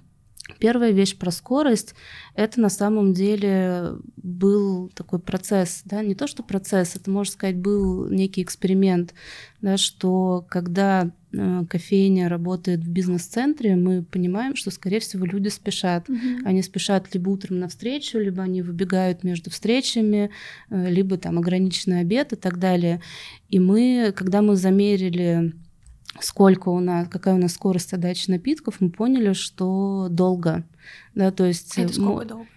S1: Первая вещь про скорость — это на самом деле был такой процесс, да, не то что процесс, это, можно сказать, был некий эксперимент, да, что когда э, кофейня работает в бизнес-центре, мы понимаем, что, скорее всего, люди спешат. Mm-hmm. Они спешат либо утром на встречу, либо они выбегают между встречами, э, либо там ограниченный обед и так далее. И мы, когда мы замерили сколько у нас, какая у нас скорость отдачи напитков, мы поняли, что долго. Да, то есть,
S2: Это сколько долго?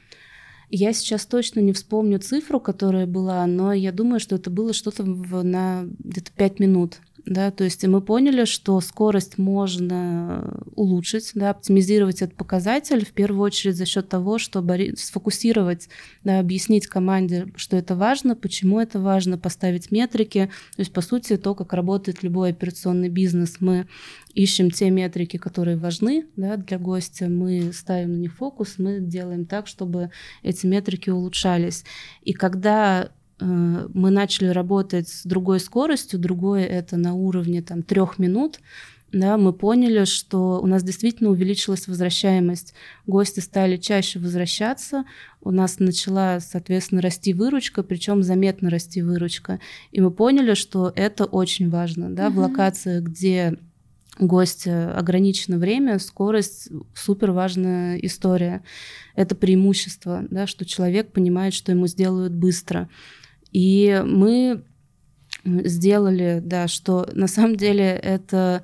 S1: Я сейчас точно не вспомню цифру, которая была, но я думаю, что это было что-то на где-то 5 минут. Да, то есть мы поняли, что скорость можно улучшить, да, оптимизировать этот показатель в первую очередь за счет того, чтобы сфокусировать, да, объяснить команде, что это важно, почему это важно, поставить метрики, то есть по сути то, как работает любой операционный бизнес, мы ищем те метрики, которые важны да, для гостя, мы ставим на них фокус, мы делаем так, чтобы эти метрики улучшались. И когда мы начали работать с другой скоростью, другое это на уровне там, трех минут, да, мы поняли, что у нас действительно увеличилась возвращаемость. Гости стали чаще возвращаться, у нас начала, соответственно, расти выручка, причем заметно расти выручка. И мы поняли, что это очень важно да, угу. в локациях, где гость ограниченное время, скорость супер важная история. Это преимущество, да, что человек понимает, что ему сделают быстро. И мы сделали, да, что на самом деле это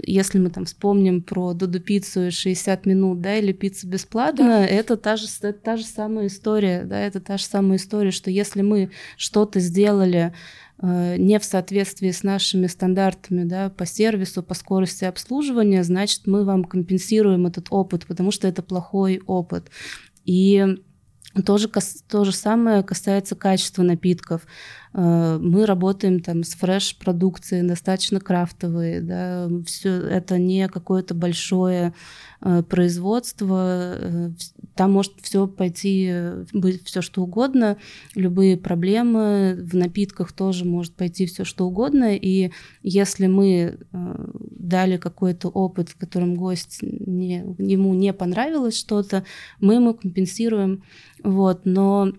S1: если мы там вспомним про Дуду пиццу 60 минут, да, или пицца бесплатно, да. это та же, это та же самая история, да, это та же самая история, что если мы что-то сделали Э, не в соответствии с нашими стандартами да, по сервису, по скорости обслуживания, значит, мы вам компенсируем этот опыт, потому что это плохой опыт. И тоже, то же самое касается качества напитков. Э, мы работаем там с фреш-продукцией, достаточно крафтовой. Да, все, это не какое-то большое э, производство. Э, там может все пойти, быть все что угодно, любые проблемы. В напитках тоже может пойти все что угодно. И если мы дали какой-то опыт, в котором гость не, ему не понравилось что-то, мы ему компенсируем. Вот, но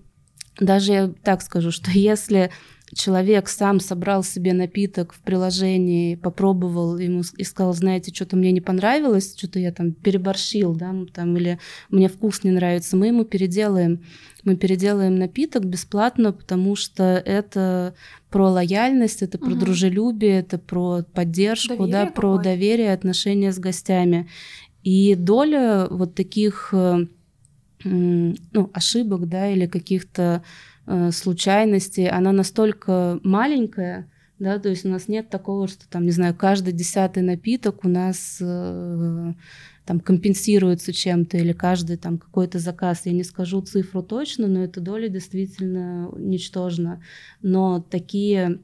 S1: даже я так скажу, что если человек сам собрал себе напиток в приложении, попробовал ему и сказал, знаете, что-то мне не понравилось, что-то я там переборщил, да, там, или мне вкус не нравится, мы ему переделаем. Мы переделаем напиток бесплатно, потому что это про лояльность, это про угу. дружелюбие, это про поддержку, доверие да, про доверие, отношения с гостями. И доля вот таких э, ну, ошибок, да, или каких-то э, случайностей, она настолько маленькая, да, то есть у нас нет такого, что там, не знаю, каждый десятый напиток у нас э, там компенсируется чем-то или каждый там какой-то заказ. Я не скажу цифру точно, но эта доля действительно ничтожна. Но такие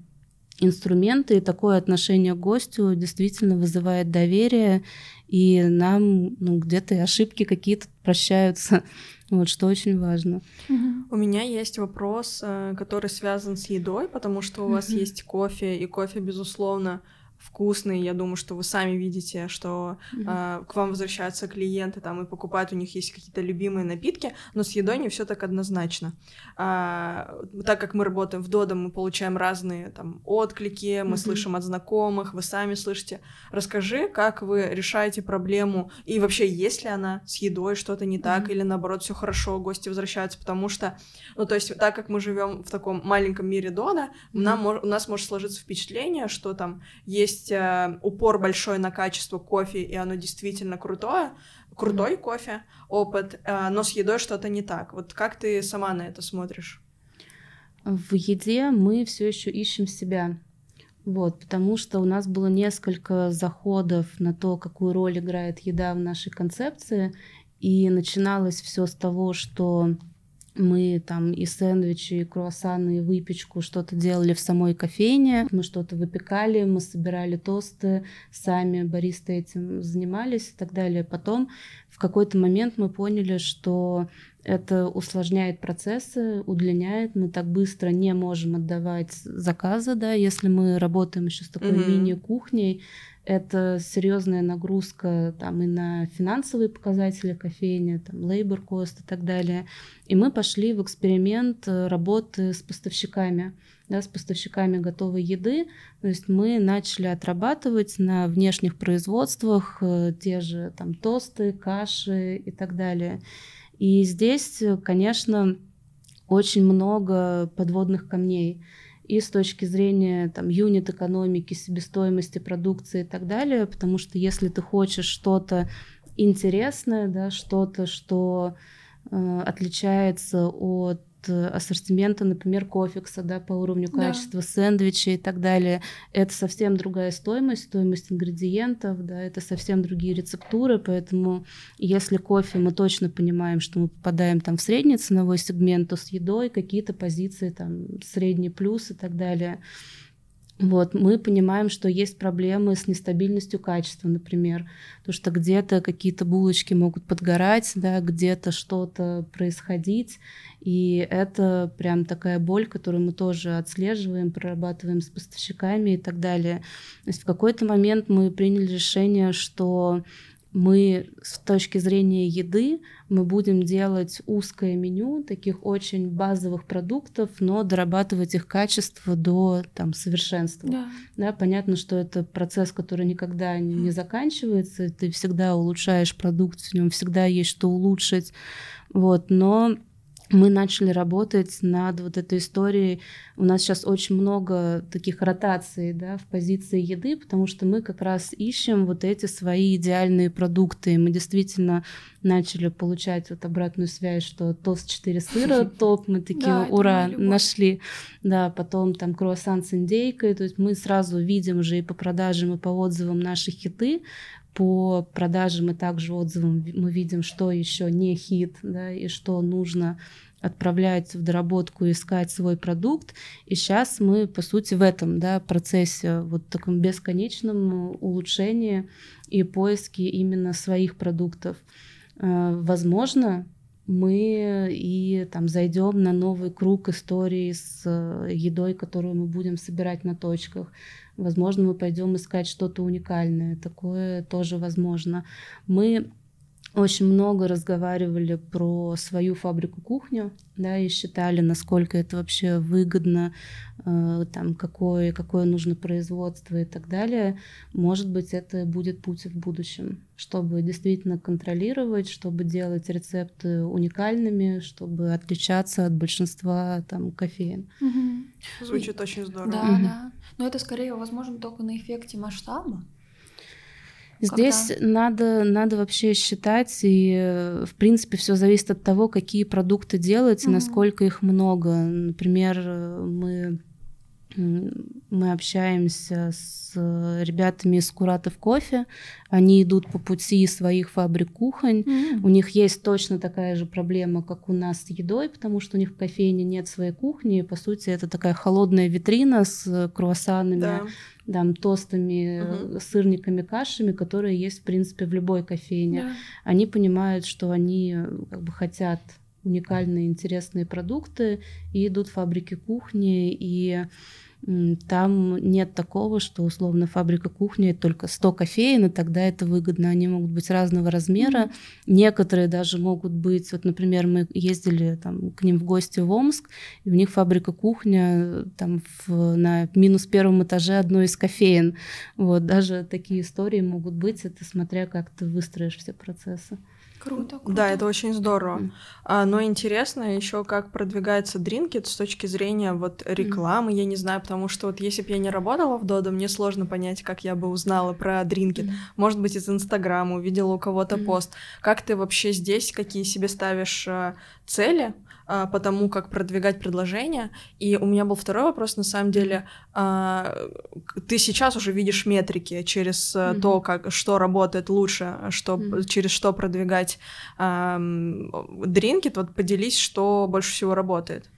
S1: инструменты. И такое отношение к гостю действительно вызывает доверие, и нам ну, где-то ошибки какие-то прощаются, вот что очень важно.
S3: У меня есть вопрос, э, который связан с едой, потому что у вас есть кофе, и кофе, безусловно, вкусный. Я думаю, что вы сами видите, что mm-hmm. э, к вам возвращаются клиенты там и покупают, у них есть какие-то любимые напитки, но с едой не все так однозначно. А, так как мы работаем в Додо, мы получаем разные там отклики, мы mm-hmm. слышим от знакомых, вы сами слышите. Расскажи, как вы решаете проблему и вообще есть ли она с едой что-то не так mm-hmm. или наоборот все хорошо, гости возвращаются, потому что, ну то есть так как мы живем в таком маленьком мире Додо, mm-hmm. нам у нас может сложиться впечатление, что там есть есть э, упор большой на качество кофе, и оно действительно крутое, крутой mm-hmm. кофе, опыт, э, но с едой что-то не так. Вот как ты сама на это смотришь?
S1: В еде мы все еще ищем себя. Вот, потому что у нас было несколько заходов на то, какую роль играет еда в нашей концепции, и начиналось все с того, что мы там и сэндвичи, и круассаны, и выпечку что-то делали в самой кофейне. Мы что-то выпекали, мы собирали тосты, сами баристы этим занимались и так далее. Потом в какой-то момент мы поняли, что это усложняет процессы, удлиняет. Мы так быстро не можем отдавать заказы, да, если мы работаем еще с такой mm-hmm. мини-кухней это серьезная нагрузка там и на финансовые показатели кофейни, там labor cost и так далее. И мы пошли в эксперимент э, работы с поставщиками, да, с поставщиками готовой еды. То есть мы начали отрабатывать на внешних производствах э, те же там тосты, каши и так далее. И здесь, конечно, очень много подводных камней и с точки зрения там юнит экономики, себестоимости продукции и так далее, потому что если ты хочешь что-то интересное, да, что-то, что э, отличается от э, ассортимента, например, кофекса, да, по уровню качества, да. сэндвичи и так далее. Это совсем другая стоимость, стоимость ингредиентов, да, это совсем другие рецептуры, поэтому если кофе мы точно понимаем, что мы попадаем там в средний ценовой сегмент, то с едой какие-то позиции там средний плюс и так далее. Вот, мы понимаем, что есть проблемы с нестабильностью качества, например, потому что где-то какие-то булочки могут подгорать, да, где-то что-то происходить, и это прям такая боль, которую мы тоже отслеживаем, прорабатываем с поставщиками и так далее. То есть в какой-то момент мы приняли решение, что мы с точки зрения еды мы будем делать узкое меню таких очень базовых продуктов, но дорабатывать их качество до там, совершенства. Да. Да, понятно, что это процесс, который никогда не, не заканчивается, ты всегда улучшаешь продукт, в нем всегда есть что улучшить. Вот, но мы начали работать над вот этой историей. У нас сейчас очень много таких ротаций да, в позиции еды, потому что мы как раз ищем вот эти свои идеальные продукты. И мы действительно начали получать вот обратную связь, что тост 4 сыра топ, мы такие, ура, нашли. Да, потом там круассан с индейкой, то есть мы сразу видим уже и по продажам, и по отзывам наши хиты, по продажам и также отзывам мы видим, что еще не хит, да, и что нужно отправлять в доработку, искать свой продукт. И сейчас мы, по сути, в этом да, процессе, вот таком бесконечном улучшении и поиске именно своих продуктов. Э, возможно, мы и там зайдем на новый круг истории с э, едой, которую мы будем собирать на точках. Возможно, мы пойдем искать что-то уникальное. Такое тоже возможно. Мы очень много разговаривали про свою фабрику кухню, да, и считали, насколько это вообще выгодно, э, там, какое, какое нужно производство и так далее. Может быть, это будет путь в будущем, чтобы действительно контролировать, чтобы делать рецепты уникальными, чтобы отличаться от большинства там кофеин.
S3: Угу. Звучит очень здорово.
S2: Да, угу. да. Но это скорее возможно только на эффекте масштаба.
S1: Здесь Когда? надо, надо вообще считать, и в принципе все зависит от того, какие продукты делать, угу. насколько их много. Например, мы мы общаемся с ребятами из Куратов кофе. Они идут по пути своих фабрик кухонь. Mm-hmm. У них есть точно такая же проблема, как у нас с едой, потому что у них в кофейне нет своей кухни. И, по сути, это такая холодная витрина с круассанами, да. там, тостами, mm-hmm. сырниками, кашами, которые есть, в принципе, в любой кофейне. Yeah. Они понимают, что они как бы хотят уникальные, интересные продукты, и идут в фабрики кухни, и там нет такого, что условно фабрика кухни только 100 кофеин, и тогда это выгодно. Они могут быть разного размера. Некоторые даже могут быть, вот, например, мы ездили там, к ним в гости в Омск, и у них фабрика кухня там в, на минус первом этаже одной из кофеин. Вот, даже такие истории могут быть, это смотря как ты выстроишь все процессы.
S2: Круто, круто.
S3: Да, это очень здорово. Mm. А, но интересно еще, как продвигается Drinkit с точки зрения вот рекламы, mm. я не знаю, потому что вот если бы я не работала в Додо, мне сложно понять, как я бы узнала про Drinkit. Mm. Может быть, из Инстаграма увидела у кого-то mm. пост. Как ты вообще здесь, какие себе ставишь а, цели? А, по тому, как продвигать предложение. И у меня был второй вопрос, на самом деле, а, ты сейчас уже видишь метрики через mm-hmm. то, как, что работает лучше, что, mm-hmm. через что продвигать а, дринки, вот поделись, что больше всего работает.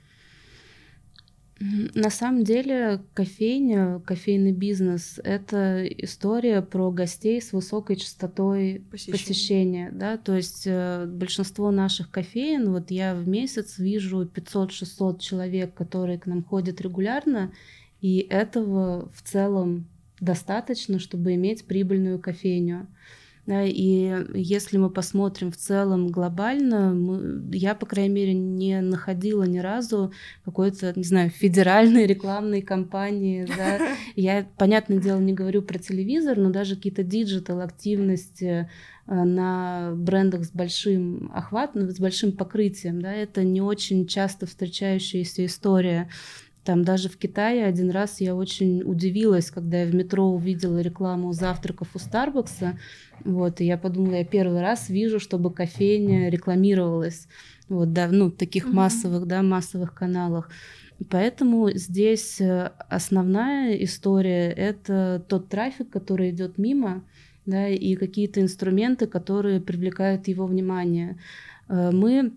S1: На самом деле кофейня, кофейный бизнес — это история про гостей с высокой частотой посещения. посещения да? То есть э, большинство наших кофеин, вот я в месяц вижу 500-600 человек, которые к нам ходят регулярно, и этого в целом достаточно, чтобы иметь прибыльную кофейню. И если мы посмотрим в целом глобально, мы, я, по крайней мере, не находила ни разу какой-то, не знаю, федеральной рекламной кампании. Да. Я, понятное дело, не говорю про телевизор, но даже какие-то digital активности э, на брендах с большим охватом, с большим покрытием, да, это не очень часто встречающаяся история. Там даже в Китае один раз я очень удивилась, когда я в метро увидела рекламу завтраков у Старбакса. Вот, и я подумала, я первый раз вижу, чтобы кофейня рекламировалась. Вот, да, ну, таких mm-hmm. массовых, да, массовых каналах. Поэтому здесь э, основная история — это тот трафик, который идет мимо, да, и какие-то инструменты, которые привлекают его внимание. Э, мы,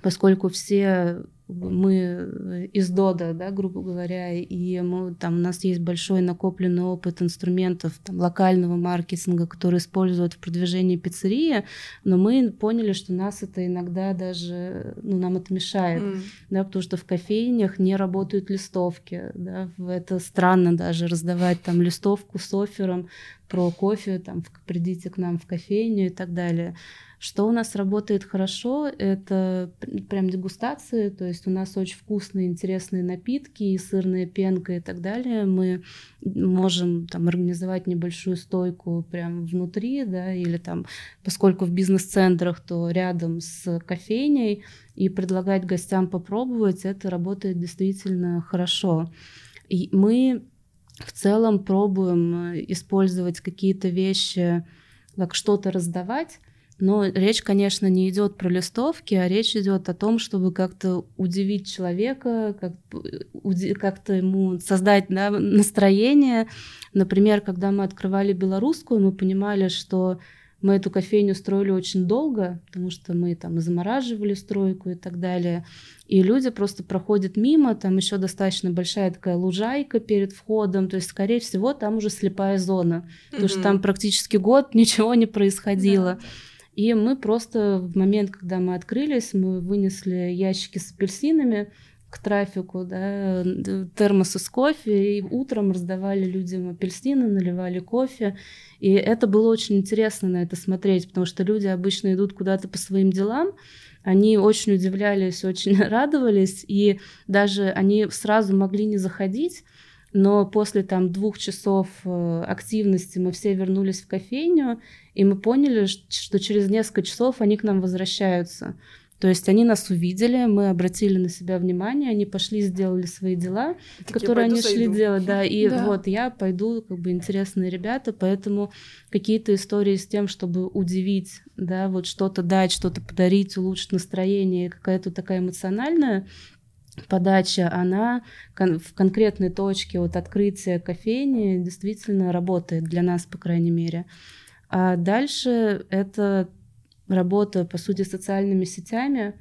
S1: поскольку все мы э, из ДОДа, да, грубо говоря, и мы, там, у нас есть большой накопленный опыт инструментов там, локального маркетинга, которые используют в продвижении пиццерии, но мы поняли, что нас это иногда даже, ну, нам это мешает, mm. да, потому что в кофейнях не работают листовки, да, это странно даже раздавать там листовку с оффером про кофе, там, придите к нам в кофейню и так далее. Что у нас работает хорошо, это прям дегустации, то есть у нас очень вкусные, интересные напитки, и сырная пенка и так далее. Мы можем там организовать небольшую стойку прям внутри, да, или там, поскольку в бизнес-центрах, то рядом с кофейней, и предлагать гостям попробовать, это работает действительно хорошо. И мы в целом пробуем э, использовать какие-то вещи, как что-то раздавать, но речь, конечно, не идет про листовки, а речь идет о том, чтобы как-то удивить человека, как, как-то ему создать да, настроение. Например, когда мы открывали белорусскую, мы понимали, что мы эту кофейню строили очень долго, потому что мы там замораживали стройку и так далее. И люди просто проходят мимо, там еще достаточно большая такая лужайка перед входом, то есть, скорее всего, там уже слепая зона, mm-hmm. потому что там практически год ничего не происходило. Yeah. И мы просто в момент, когда мы открылись, мы вынесли ящики с апельсинами к трафику, да, термосы с кофе, и утром раздавали людям апельсины, наливали кофе. И это было очень интересно на это смотреть, потому что люди обычно идут куда-то по своим делам, они очень удивлялись, очень радовались, и даже они сразу могли не заходить, но после там двух часов э, активности мы все вернулись в кофейню, и мы поняли, что через несколько часов они к нам возвращаются. То есть они нас увидели, мы обратили на себя внимание, они пошли, сделали свои дела, так которые они шли зайду. делать, да, и да. вот я пойду, как бы интересные ребята, поэтому какие-то истории с тем, чтобы удивить, да, вот что-то дать, что-то подарить, улучшить настроение, какая-то такая эмоциональная подача, она в конкретной точке от открытия кофейни действительно работает для нас, по крайней мере. А дальше это работа, по сути, социальными сетями.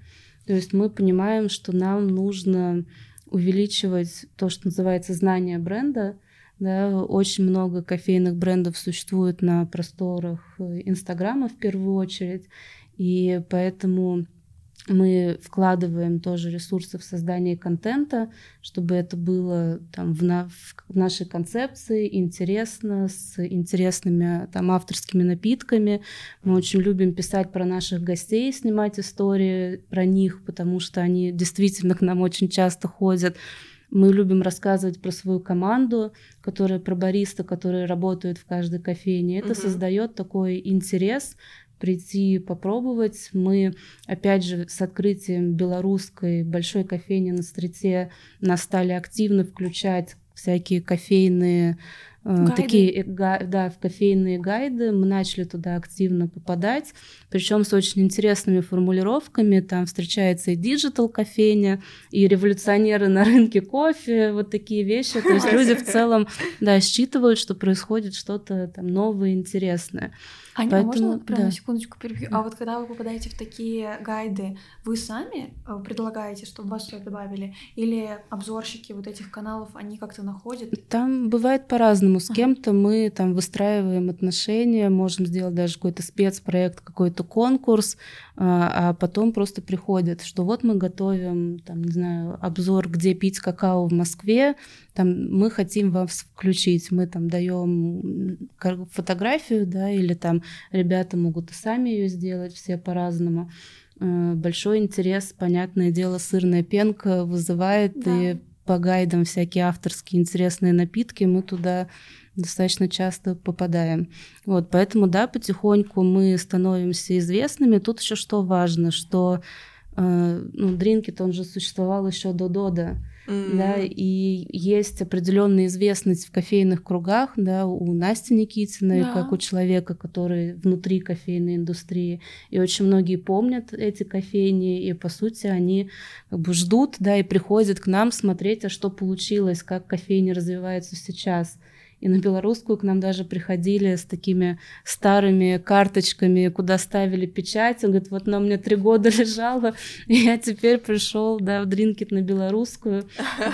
S1: То есть мы понимаем, что нам нужно увеличивать то, что называется знание бренда. Да, очень много кофейных брендов существует на просторах Инстаграма в первую очередь, и поэтому мы вкладываем тоже ресурсы в создание контента, чтобы это было там в, на, в нашей концепции интересно, с интересными там авторскими напитками. Мы очень любим писать про наших гостей, снимать истории про них, потому что они действительно к нам очень часто ходят. Мы любим рассказывать про свою команду, которая про бариста, которые работают в каждой кофейне. Это угу. создает такой интерес прийти попробовать. Мы, опять же, с открытием белорусской большой кофейни на Стрите нас стали активно включать всякие кофейные э, Гайды. такие э, да, в кофейные гайды. Мы начали туда активно попадать, причем с очень интересными формулировками. Там встречается и digital кофейня, и революционеры на рынке кофе, вот такие вещи. То есть люди в целом да, считывают, что происходит что-то там новое, интересное.
S2: Аня, Поэтому, а можно прям да. на секундочку перебью? А вот когда вы попадаете в такие гайды, вы сами э, предлагаете, чтобы вас сюда добавили? Или обзорщики вот этих каналов, они как-то находят?
S1: Там бывает по-разному. С кем-то мы там выстраиваем отношения, можем сделать даже какой-то спецпроект, какой-то конкурс, а, а потом просто приходят, что вот мы готовим, там, не знаю, обзор, где пить какао в Москве, там мы хотим вас включить, мы там даем фотографию, да, или там ребята могут и сами ее сделать, все по-разному. Э, большой интерес, понятное дело, сырная пенка вызывает, да. и по гайдам всякие авторские интересные напитки мы туда достаточно часто попадаем. Вот, поэтому, да, потихоньку мы становимся известными. Тут еще что важно, что э, ну, Дринкет, он же существовал еще до Дода. Mm-hmm. Да, и есть определенная известность в кофейных кругах, да, у Насти Никитиной, да. как у человека, который внутри кофейной индустрии. И очень многие помнят эти кофейни, и по сути они как бы ждут, да, и приходят к нам смотреть, а что получилось, как кофейни развиваются сейчас. И на белорусскую к нам даже приходили с такими старыми карточками, куда ставили печать. Он говорит, вот она у меня три года лежала, и я теперь пришел да, в Дринкет на белорусскую.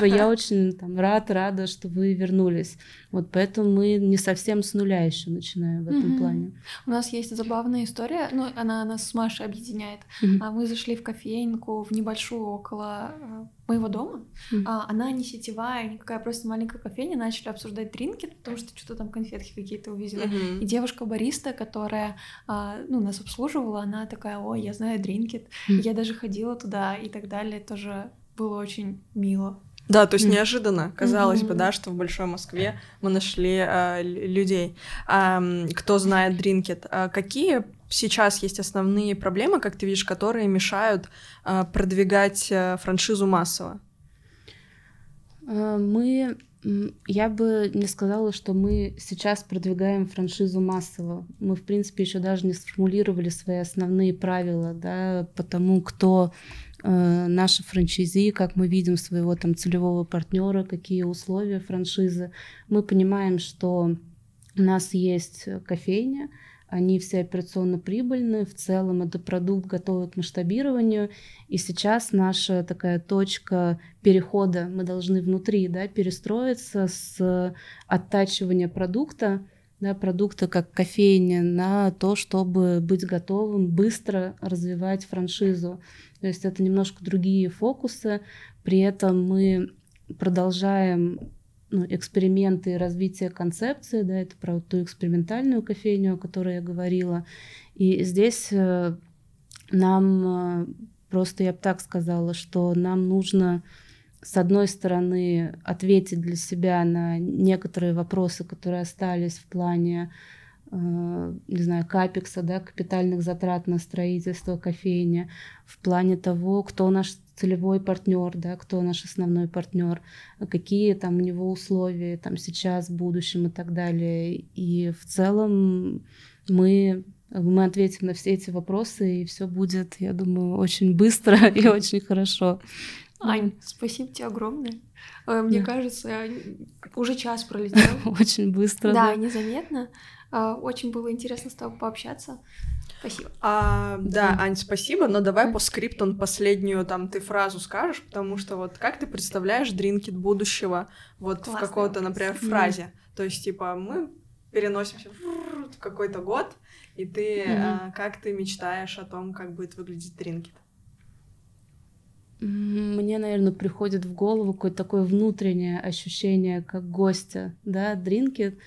S1: Я очень там, рад, рада, что вы вернулись. Вот поэтому мы не совсем с нуля еще начинаем в этом mm-hmm. плане.
S2: У нас есть забавная история, ну, она нас с Машей объединяет. Mm-hmm. Мы зашли в кофейнку, в небольшую около э, моего дома. Mm-hmm. А, она не сетевая, никакая, просто маленькая кофейня. Начали обсуждать дринки, потому что что-то там конфетки какие-то увидела. Mm-hmm. И девушка-бариста, которая а, ну, нас обслуживала, она такая, ой, я знаю дринкет. Mm-hmm. Я даже ходила туда и так далее. Тоже было очень мило.
S3: Да, то есть mm. неожиданно, казалось mm-hmm. бы, да, что в Большой Москве мы нашли э, людей. А, кто знает Дринкет, а какие сейчас есть основные проблемы, как ты видишь, которые мешают э, продвигать э, франшизу массово?
S1: Мы, я бы не сказала, что мы сейчас продвигаем франшизу массово. Мы, в принципе, еще даже не сформулировали свои основные правила, да, потому кто Э, наши франчайзи, как мы видим своего там целевого партнера, какие условия франшизы. Мы понимаем, что у нас есть кофейня, они все операционно прибыльны, в целом это продукт готовый к масштабированию, и сейчас наша такая точка перехода, мы должны внутри да, перестроиться с оттачивания продукта, да, продукта как кофейня на то, чтобы быть готовым быстро развивать франшизу. То есть это немножко другие фокусы, при этом мы продолжаем ну, эксперименты и развитие концепции, да, это про ту экспериментальную кофейню, о которой я говорила. И здесь э, нам э, просто, я бы так сказала, что нам нужно с одной стороны ответить для себя на некоторые вопросы, которые остались в плане не знаю, капекса, да, капитальных затрат на строительство кофейни, в плане того, кто наш целевой партнер, да, кто наш основной партнер, какие там у него условия там сейчас, в будущем и так далее. И в целом мы мы ответим на все эти вопросы, и все будет, я думаю, очень быстро и очень хорошо.
S2: Ань, спасибо тебе огромное. Э, мне кажется, уже час пролетел.
S1: Очень быстро.
S2: Да, незаметно. А, очень было интересно с тобой пообщаться. Спасибо.
S3: А, да, Ань, спасибо, но давай по скрипту последнюю там ты фразу скажешь, потому что вот как ты представляешь дринкет будущего вот Классный в какой-то, например, фразе. То есть, типа, мы переносимся в какой-то год, и ты mm-hmm. а, как ты мечтаешь о том, как будет выглядеть дринкет?
S1: Мне, наверное, приходит в голову какое-то такое внутреннее ощущение, как гостя, да, дринкет.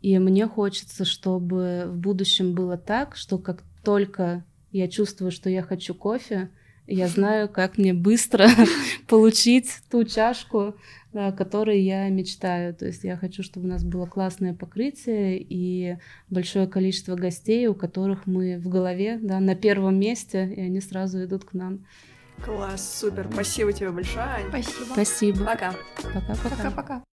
S1: И мне хочется, чтобы в будущем было так, что как только я чувствую, что я хочу кофе, я знаю, как мне быстро получить ту чашку, да, о которой я мечтаю. То есть я хочу, чтобы у нас было классное покрытие и большое количество гостей, у которых мы в голове, да, на первом месте, и они сразу идут к нам.
S3: Класс, супер. Спасибо тебе большое.
S2: Спасибо.
S1: Спасибо.
S3: Пока.
S1: Пока-пока.
S2: Пока-пока.